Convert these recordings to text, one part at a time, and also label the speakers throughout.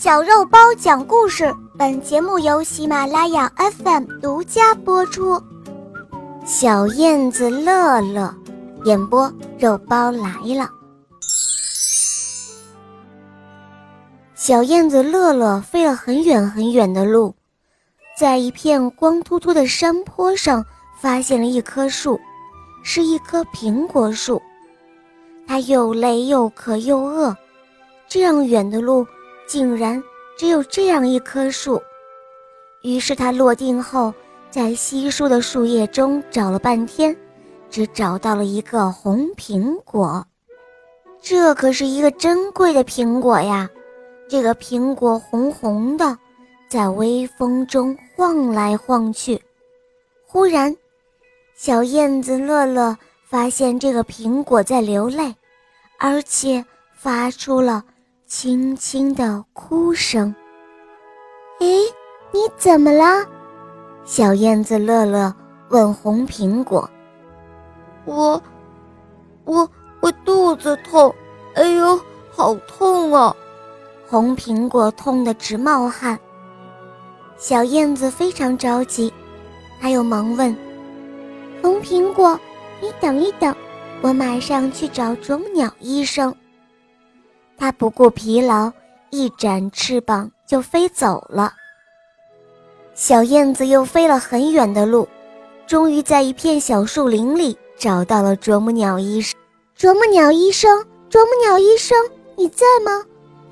Speaker 1: 小肉包讲故事，本节目由喜马拉雅 FM 独家播出。小燕子乐乐，演播肉包来了。小燕子乐乐飞了很远很远的路，在一片光秃秃的山坡上，发现了一棵树，是一棵苹果树。它又累又渴又饿，这样远的路。竟然只有这样一棵树，于是他落定后，在稀疏的树叶中找了半天，只找到了一个红苹果。这可是一个珍贵的苹果呀！这个苹果红红的，在微风中晃来晃去。忽然，小燕子乐乐发现这个苹果在流泪，而且发出了。轻轻的哭声。哎，你怎么了？小燕子乐乐问红苹果。
Speaker 2: 我，我，我肚子痛，哎呦，好痛啊！
Speaker 1: 红苹果痛得直冒汗。小燕子非常着急，她又忙问：“红苹果，你等一等，我马上去找啄木鸟医生。”它不顾疲劳，一展翅膀就飞走了。小燕子又飞了很远的路，终于在一片小树林里找到了啄木鸟医生。啄木鸟医生，啄木鸟医生，你在吗？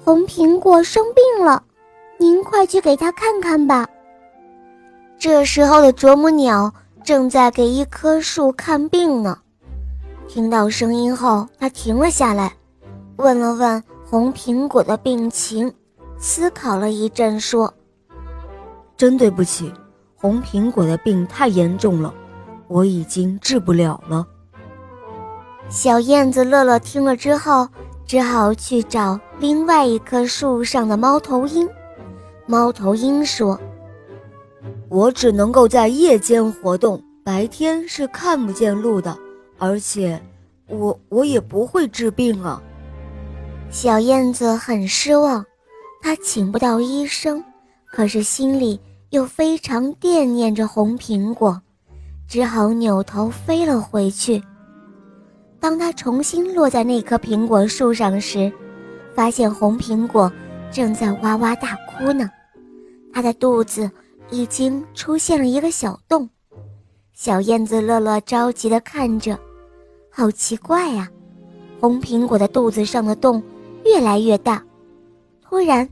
Speaker 1: 红苹果生病了，您快去给他看看吧。这时候的啄木鸟正在给一棵树看病呢。听到声音后，它停了下来，问了问。红苹果的病情，思考了一阵，说：“
Speaker 3: 真对不起，红苹果的病太严重了，我已经治不了了。”
Speaker 1: 小燕子乐乐听了之后，只好去找另外一棵树上的猫头鹰。猫头鹰说：“
Speaker 3: 我只能够在夜间活动，白天是看不见路的，而且，我我也不会治病啊。”
Speaker 1: 小燕子很失望，她请不到医生，可是心里又非常惦念着红苹果，只好扭头飞了回去。当它重新落在那棵苹果树上时，发现红苹果正在哇哇大哭呢，它的肚子已经出现了一个小洞。小燕子乐乐着急地看着，好奇怪呀，红苹果的肚子上的洞。越来越大，突然，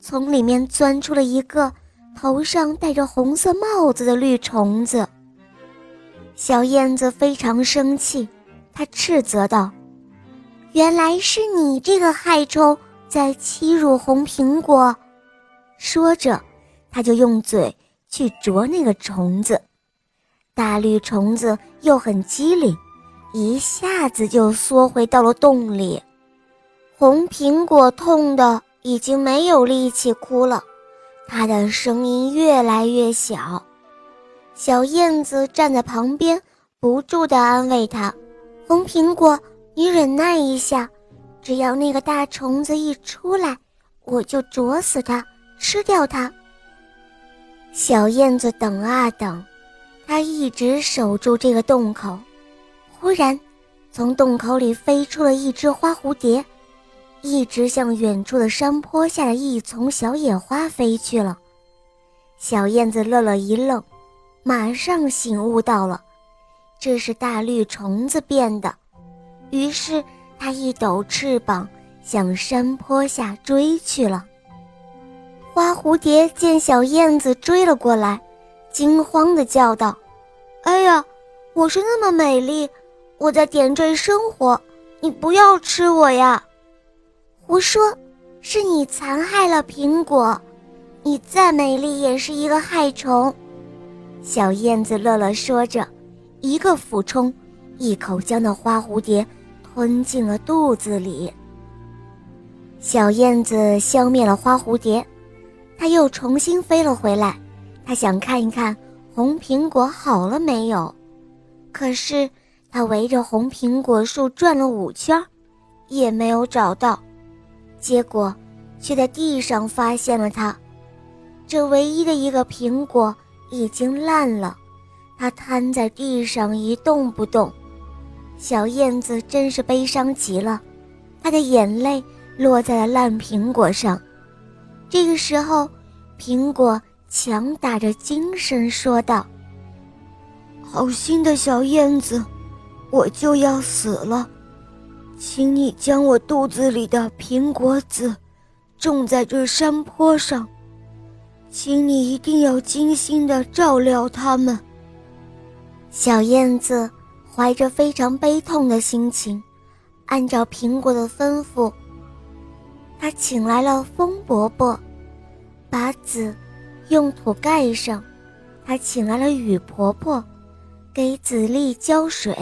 Speaker 1: 从里面钻出了一个头上戴着红色帽子的绿虫子。小燕子非常生气，它斥责道：“原来是你这个害虫在欺辱红苹果！”说着，它就用嘴去啄那个虫子。大绿虫子又很机灵，一下子就缩回到了洞里。红苹果痛的已经没有力气哭了，它的声音越来越小。小燕子站在旁边，不住地安慰它：“红苹果，你忍耐一下，只要那个大虫子一出来，我就啄死它，吃掉它。”小燕子等啊等，它一直守住这个洞口。忽然，从洞口里飞出了一只花蝴蝶。一直向远处的山坡下的一丛小野花飞去了。小燕子乐乐一愣，马上醒悟到了，这是大绿虫子变的。于是它一抖翅膀，向山坡下追去了。花蝴蝶见小燕子追了过来，惊慌地叫道：“哎呀，我是那么美丽，我在点缀生活，你不要吃我呀！”胡说，是你残害了苹果。你再美丽也是一个害虫。小燕子乐乐说着，一个俯冲，一口将那花蝴蝶吞进了肚子里。小燕子消灭了花蝴蝶，它又重新飞了回来。它想看一看红苹果好了没有，可是它围着红苹果树转了五圈，也没有找到。结果，却在地上发现了它。这唯一的一个苹果已经烂了，它瘫在地上一动不动。小燕子真是悲伤极了，她的眼泪落在了烂苹果上。这个时候，苹果强打着精神说道：“
Speaker 3: 好心的小燕子，我就要死了，请你将我肚子里的苹果籽种在这山坡上，请你一定要精心的照料它们。”
Speaker 1: 小燕子。怀着非常悲痛的心情，按照苹果的吩咐，他请来了风伯伯，把籽用土盖上；他请来了雨婆婆，给籽粒浇水；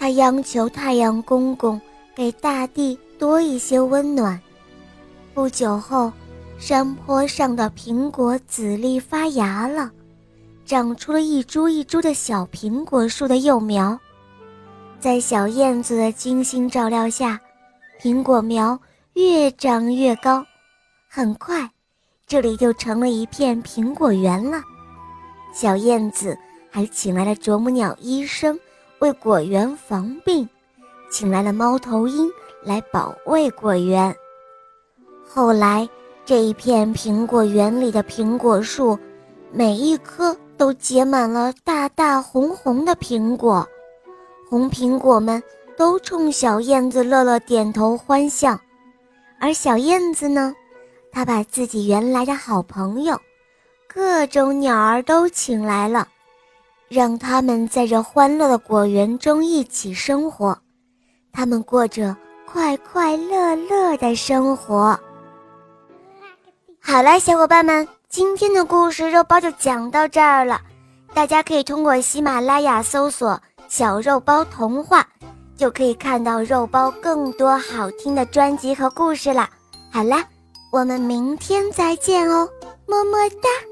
Speaker 1: 他央求太阳公公给大地多一些温暖。不久后，山坡上的苹果籽粒发芽了。长出了一株一株的小苹果树的幼苗，在小燕子的精心照料下，苹果苗越长越高。很快，这里就成了一片苹果园了。小燕子还请来了啄木鸟医生为果园防病，请来了猫头鹰来保卫果园。后来，这一片苹果园里的苹果树，每一棵。都结满了大大红红的苹果，红苹果们都冲小燕子乐乐点头欢笑，而小燕子呢，它把自己原来的好朋友，各种鸟儿都请来了，让他们在这欢乐的果园中一起生活，他们过着快快乐乐的生活。好了，小伙伴们。今天的故事肉包就讲到这儿了，大家可以通过喜马拉雅搜索“小肉包童话”，就可以看到肉包更多好听的专辑和故事了。好啦，我们明天再见哦，么么哒。